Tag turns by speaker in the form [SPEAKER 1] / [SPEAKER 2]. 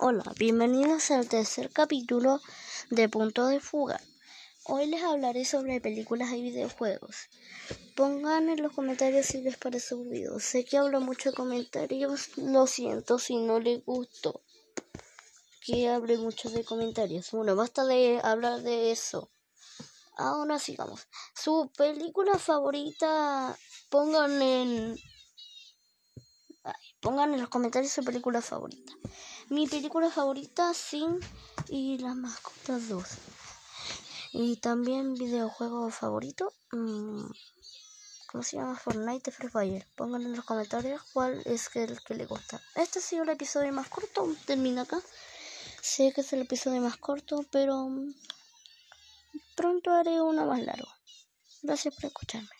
[SPEAKER 1] Hola, bienvenidos al tercer capítulo de Punto de Fuga. Hoy les hablaré sobre películas y videojuegos. Pongan en los comentarios si les parece aburrido. Sé que hablo mucho de comentarios, lo siento si no les gustó que hable mucho de comentarios. Bueno, basta de hablar de eso. Ahora sigamos. Su película favorita, pongan en pongan en los comentarios su película favorita. Mi película favorita, Sin y las mascotas 2. Y también videojuego favorito. Mmm, ¿Cómo se llama? Fortnite Free Fire. Pongan en los comentarios cuál es el que le gusta. Este ha sido el episodio más corto. Termina acá. Sé que es el episodio más corto, pero pronto haré uno más largo. Gracias por escucharme.